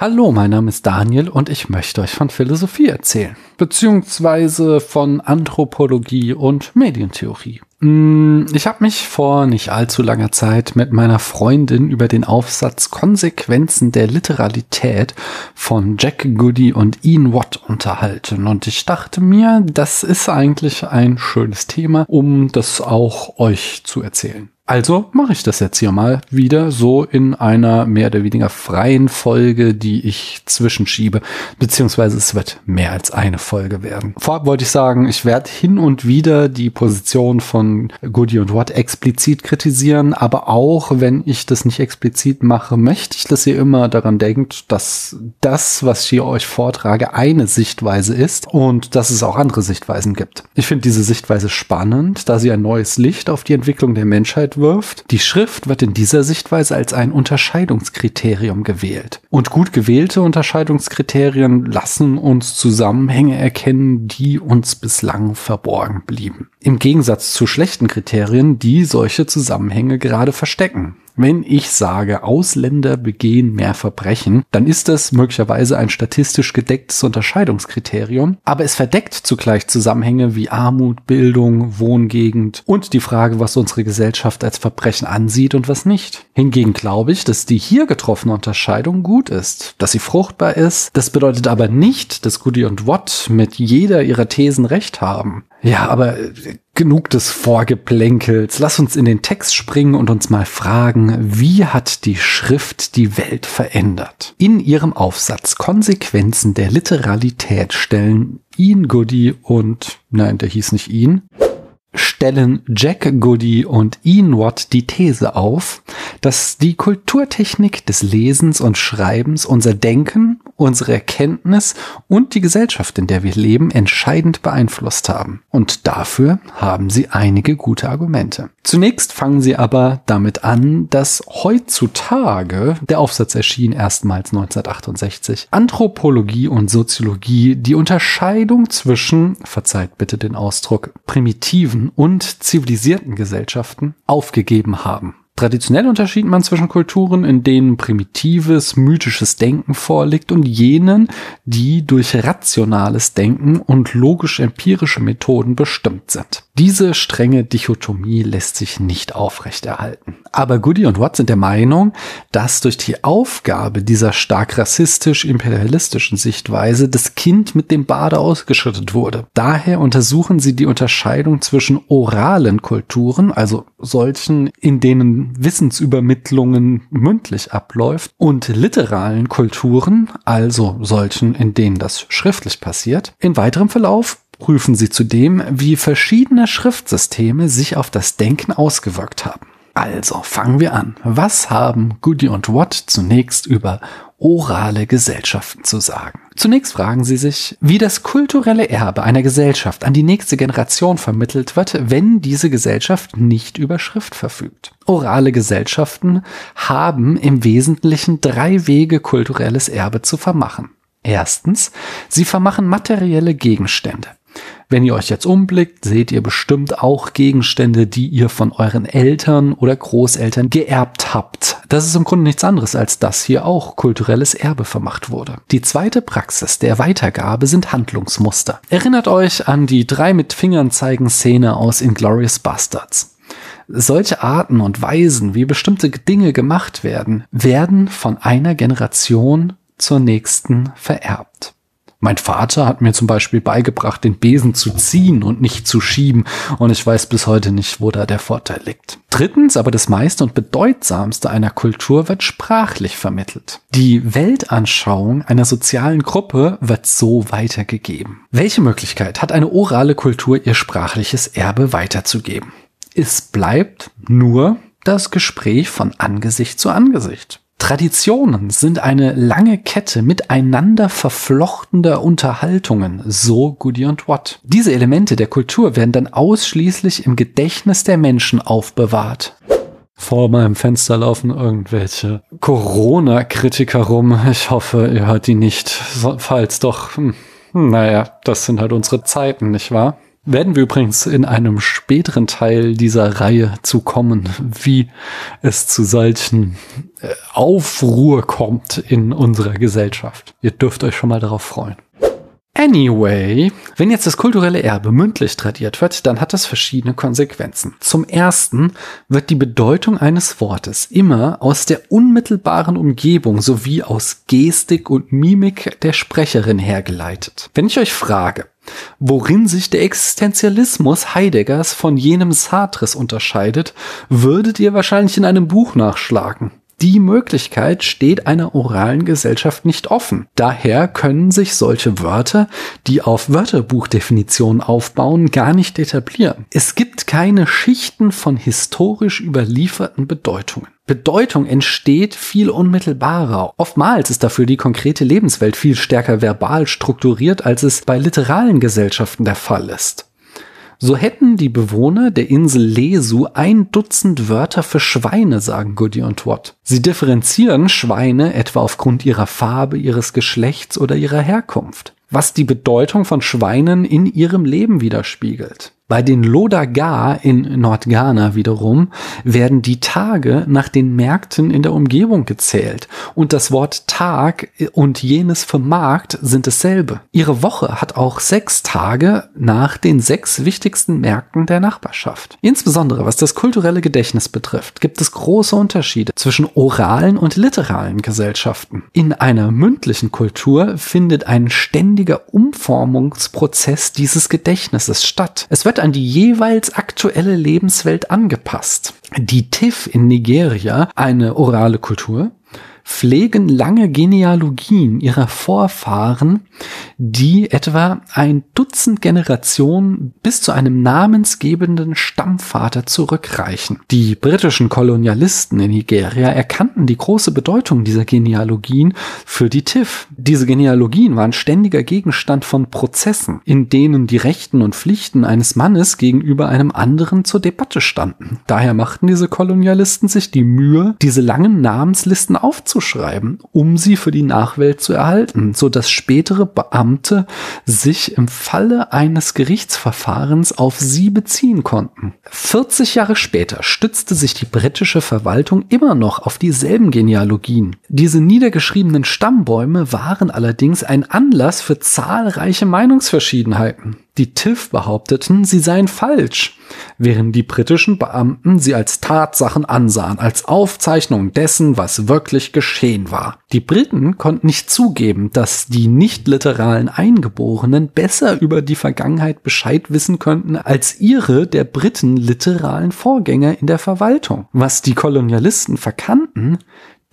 Hallo, mein Name ist Daniel und ich möchte euch von Philosophie erzählen, beziehungsweise von Anthropologie und Medientheorie. Mm, ich habe mich vor nicht allzu langer Zeit mit meiner Freundin über den Aufsatz Konsequenzen der Literalität von Jack Goody und Ian Watt unterhalten und ich dachte mir, das ist eigentlich ein schönes Thema, um das auch euch zu erzählen. Also mache ich das jetzt hier mal wieder so in einer mehr oder weniger freien Folge, die ich zwischenschiebe, beziehungsweise es wird mehr als eine Folge werden. Vorab wollte ich sagen, ich werde hin und wieder die Position von Goody und Watt explizit kritisieren, aber auch wenn ich das nicht explizit mache, möchte ich, dass ihr immer daran denkt, dass das, was ich hier euch vortrage, eine Sichtweise ist und dass es auch andere Sichtweisen gibt. Ich finde diese Sichtweise spannend, da sie ein neues Licht auf die Entwicklung der Menschheit wirft. Die Schrift wird in dieser Sichtweise als ein Unterscheidungskriterium gewählt. Und gut gewählte Unterscheidungskriterien lassen uns Zusammenhänge erkennen, die uns bislang verborgen blieben. Im Gegensatz zu schlechten Kriterien, die solche Zusammenhänge gerade verstecken. Wenn ich sage, Ausländer begehen mehr Verbrechen, dann ist das möglicherweise ein statistisch gedecktes Unterscheidungskriterium, aber es verdeckt zugleich Zusammenhänge wie Armut, Bildung, Wohngegend und die Frage, was unsere Gesellschaft als Verbrechen ansieht und was nicht. Hingegen glaube ich, dass die hier getroffene Unterscheidung gut ist, dass sie fruchtbar ist. Das bedeutet aber nicht, dass Goody und Watt mit jeder ihrer Thesen recht haben. Ja, aber genug des Vorgeplänkels. Lass uns in den Text springen und uns mal fragen, wie hat die Schrift die Welt verändert? In ihrem Aufsatz Konsequenzen der Literalität stellen Ian Goody und, nein, der hieß nicht Ian, stellen Jack Goody und Ian Watt die These auf, dass die Kulturtechnik des Lesens und Schreibens unser Denken, unsere Erkenntnis und die Gesellschaft, in der wir leben, entscheidend beeinflusst haben. Und dafür haben sie einige gute Argumente. Zunächst fangen sie aber damit an, dass heutzutage, der Aufsatz erschien erstmals 1968, Anthropologie und Soziologie die Unterscheidung zwischen, verzeiht bitte den Ausdruck, primitiven und zivilisierten Gesellschaften aufgegeben haben. Traditionell unterschied man zwischen Kulturen, in denen primitives, mythisches Denken vorliegt und jenen, die durch rationales Denken und logisch-empirische Methoden bestimmt sind. Diese strenge Dichotomie lässt sich nicht aufrechterhalten. Aber Goody und Watt sind der Meinung, dass durch die Aufgabe dieser stark rassistisch-imperialistischen Sichtweise das Kind mit dem Bade ausgeschüttet wurde. Daher untersuchen sie die Unterscheidung zwischen oralen Kulturen, also solchen, in denen Wissensübermittlungen mündlich abläuft, und literalen Kulturen, also solchen, in denen das schriftlich passiert. In weiterem Verlauf prüfen sie zudem, wie verschiedene Schriftsysteme sich auf das Denken ausgewirkt haben. Also fangen wir an. Was haben Goody und Watt zunächst über orale Gesellschaften zu sagen? Zunächst fragen sie sich, wie das kulturelle Erbe einer Gesellschaft an die nächste Generation vermittelt wird, wenn diese Gesellschaft nicht über Schrift verfügt. Orale Gesellschaften haben im Wesentlichen drei Wege, kulturelles Erbe zu vermachen. Erstens, sie vermachen materielle Gegenstände. Wenn ihr euch jetzt umblickt, seht ihr bestimmt auch Gegenstände, die ihr von euren Eltern oder Großeltern geerbt habt. Das ist im Grunde nichts anderes, als dass hier auch kulturelles Erbe vermacht wurde. Die zweite Praxis der Weitergabe sind Handlungsmuster. Erinnert euch an die drei mit Fingern zeigen Szene aus Inglorious Bastards. Solche Arten und Weisen, wie bestimmte Dinge gemacht werden, werden von einer Generation zur nächsten vererbt. Mein Vater hat mir zum Beispiel beigebracht, den Besen zu ziehen und nicht zu schieben, und ich weiß bis heute nicht, wo da der Vorteil liegt. Drittens, aber das meiste und bedeutsamste einer Kultur wird sprachlich vermittelt. Die Weltanschauung einer sozialen Gruppe wird so weitergegeben. Welche Möglichkeit hat eine orale Kultur, ihr sprachliches Erbe weiterzugeben? Es bleibt nur das Gespräch von Angesicht zu Angesicht. Traditionen sind eine lange Kette miteinander verflochtener Unterhaltungen, so Goody und Watt. Diese Elemente der Kultur werden dann ausschließlich im Gedächtnis der Menschen aufbewahrt. Vor meinem Fenster laufen irgendwelche Corona-Kritiker rum. Ich hoffe, ihr hört die nicht. Falls doch, hm, naja, das sind halt unsere Zeiten, nicht wahr? Werden wir übrigens in einem späteren Teil dieser Reihe zu kommen, wie es zu solchen äh, Aufruhr kommt in unserer Gesellschaft. Ihr dürft euch schon mal darauf freuen. Anyway, wenn jetzt das kulturelle Erbe mündlich tradiert wird, dann hat das verschiedene Konsequenzen. Zum ersten wird die Bedeutung eines Wortes immer aus der unmittelbaren Umgebung sowie aus Gestik und Mimik der Sprecherin hergeleitet. Wenn ich euch frage, worin sich der Existenzialismus Heideggers von jenem Sartres unterscheidet, würdet ihr wahrscheinlich in einem Buch nachschlagen. Die Möglichkeit steht einer oralen Gesellschaft nicht offen. Daher können sich solche Wörter, die auf Wörterbuchdefinitionen aufbauen, gar nicht etablieren. Es gibt keine Schichten von historisch überlieferten Bedeutungen. Bedeutung entsteht viel unmittelbarer. Oftmals ist dafür die konkrete Lebenswelt viel stärker verbal strukturiert, als es bei literalen Gesellschaften der Fall ist. So hätten die Bewohner der Insel Lesu ein Dutzend Wörter für Schweine, sagen Goody und Watt. Sie differenzieren Schweine etwa aufgrund ihrer Farbe, ihres Geschlechts oder ihrer Herkunft, was die Bedeutung von Schweinen in ihrem Leben widerspiegelt. Bei den Lodaga in Nordghana wiederum werden die Tage nach den Märkten in der Umgebung gezählt und das Wort Tag und jenes für Markt sind dasselbe. Ihre Woche hat auch sechs Tage nach den sechs wichtigsten Märkten der Nachbarschaft. Insbesondere was das kulturelle Gedächtnis betrifft, gibt es große Unterschiede zwischen oralen und literalen Gesellschaften. In einer mündlichen Kultur findet ein ständiger Umformungsprozess dieses Gedächtnisses statt. Es wird an die jeweils aktuelle Lebenswelt angepasst. Die TIF in Nigeria, eine orale Kultur, pflegen lange Genealogien ihrer Vorfahren, die etwa ein Dutzend Generationen bis zu einem namensgebenden Stammvater zurückreichen. Die britischen Kolonialisten in Nigeria erkannten die große Bedeutung dieser Genealogien für die TIF. Diese Genealogien waren ständiger Gegenstand von Prozessen, in denen die Rechten und Pflichten eines Mannes gegenüber einem anderen zur Debatte standen. Daher machten diese Kolonialisten sich die Mühe, diese langen Namenslisten aufzunehmen aufzuschreiben, um sie für die Nachwelt zu erhalten, so dass spätere Beamte sich im Falle eines Gerichtsverfahrens auf sie beziehen konnten. 40 Jahre später stützte sich die britische Verwaltung immer noch auf dieselben Genealogien. Diese niedergeschriebenen Stammbäume waren allerdings ein Anlass für zahlreiche Meinungsverschiedenheiten. Die TIF behaupteten, sie seien falsch, während die britischen Beamten sie als Tatsachen ansahen, als Aufzeichnung dessen, was wirklich geschehen war. Die Briten konnten nicht zugeben, dass die nicht literalen Eingeborenen besser über die Vergangenheit Bescheid wissen könnten als ihre der Briten literalen Vorgänger in der Verwaltung. Was die Kolonialisten verkannten,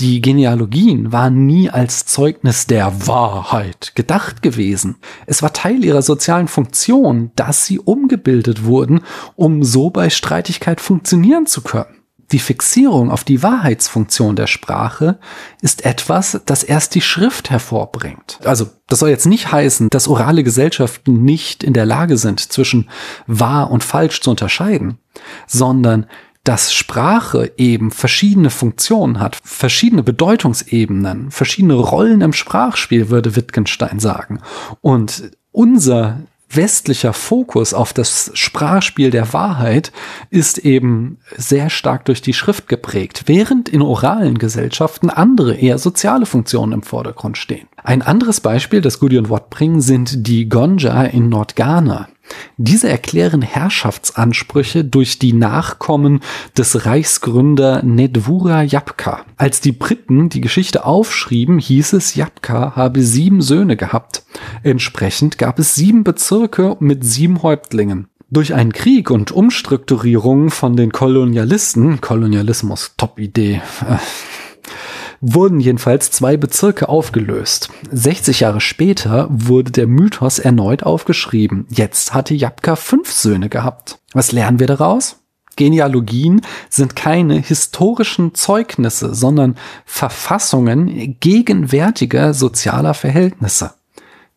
die Genealogien waren nie als Zeugnis der Wahrheit gedacht gewesen. Es war Teil ihrer sozialen Funktion, dass sie umgebildet wurden, um so bei Streitigkeit funktionieren zu können. Die Fixierung auf die Wahrheitsfunktion der Sprache ist etwas, das erst die Schrift hervorbringt. Also das soll jetzt nicht heißen, dass orale Gesellschaften nicht in der Lage sind, zwischen wahr und falsch zu unterscheiden, sondern dass Sprache eben verschiedene Funktionen hat, verschiedene Bedeutungsebenen, verschiedene Rollen im Sprachspiel, würde Wittgenstein sagen. Und unser westlicher Fokus auf das Sprachspiel der Wahrheit ist eben sehr stark durch die Schrift geprägt, während in oralen Gesellschaften andere eher soziale Funktionen im Vordergrund stehen. Ein anderes Beispiel, das Gudjon Watt bringen, sind die Gonja in Nordghana. Diese erklären Herrschaftsansprüche durch die Nachkommen des Reichsgründer Nedvura Japka. Als die Briten die Geschichte aufschrieben, hieß es, Japka habe sieben Söhne gehabt. Entsprechend gab es sieben Bezirke mit sieben Häuptlingen. Durch einen Krieg und Umstrukturierung von den Kolonialisten, Kolonialismus, Top-Idee, äh, wurden jedenfalls zwei Bezirke aufgelöst. 60 Jahre später wurde der Mythos erneut aufgeschrieben. Jetzt hatte Japka fünf Söhne gehabt. Was lernen wir daraus? Genealogien sind keine historischen Zeugnisse, sondern Verfassungen gegenwärtiger sozialer Verhältnisse.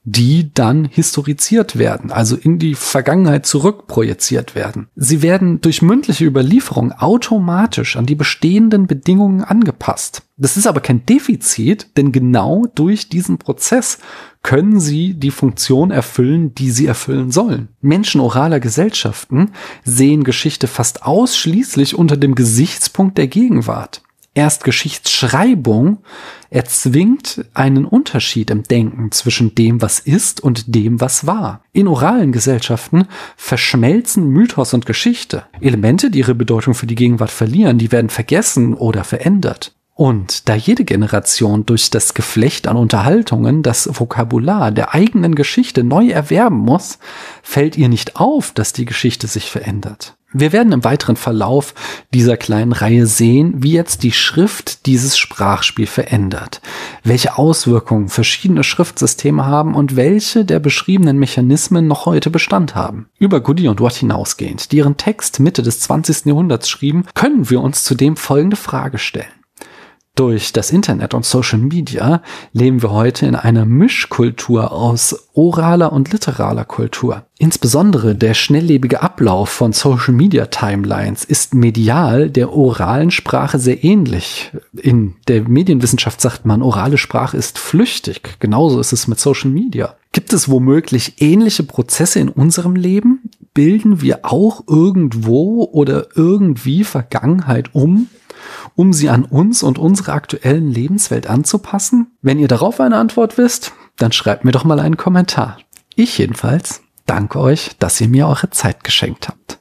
Die dann historiziert werden, also in die Vergangenheit zurückprojiziert werden. Sie werden durch mündliche Überlieferung automatisch an die bestehenden Bedingungen angepasst. Das ist aber kein Defizit, denn genau durch diesen Prozess können sie die Funktion erfüllen, die sie erfüllen sollen. Menschen oraler Gesellschaften sehen Geschichte fast ausschließlich unter dem Gesichtspunkt der Gegenwart. Erst Geschichtsschreibung erzwingt einen Unterschied im Denken zwischen dem, was ist und dem, was war. In oralen Gesellschaften verschmelzen Mythos und Geschichte. Elemente, die ihre Bedeutung für die Gegenwart verlieren, die werden vergessen oder verändert. Und da jede Generation durch das Geflecht an Unterhaltungen das Vokabular der eigenen Geschichte neu erwerben muss, fällt ihr nicht auf, dass die Geschichte sich verändert. Wir werden im weiteren Verlauf dieser kleinen Reihe sehen, wie jetzt die Schrift dieses Sprachspiel verändert, welche Auswirkungen verschiedene Schriftsysteme haben und welche der beschriebenen Mechanismen noch heute Bestand haben. Über Goody und Watt hinausgehend, die ihren Text Mitte des 20. Jahrhunderts schrieben, können wir uns zudem folgende Frage stellen. Durch das Internet und Social Media leben wir heute in einer Mischkultur aus oraler und literaler Kultur. Insbesondere der schnelllebige Ablauf von Social Media Timelines ist medial der oralen Sprache sehr ähnlich. In der Medienwissenschaft sagt man, orale Sprache ist flüchtig. Genauso ist es mit Social Media. Gibt es womöglich ähnliche Prozesse in unserem Leben? Bilden wir auch irgendwo oder irgendwie Vergangenheit um um sie an uns und unsere aktuellen Lebenswelt anzupassen? Wenn ihr darauf eine Antwort wisst, dann schreibt mir doch mal einen Kommentar. Ich jedenfalls danke euch, dass ihr mir eure Zeit geschenkt habt.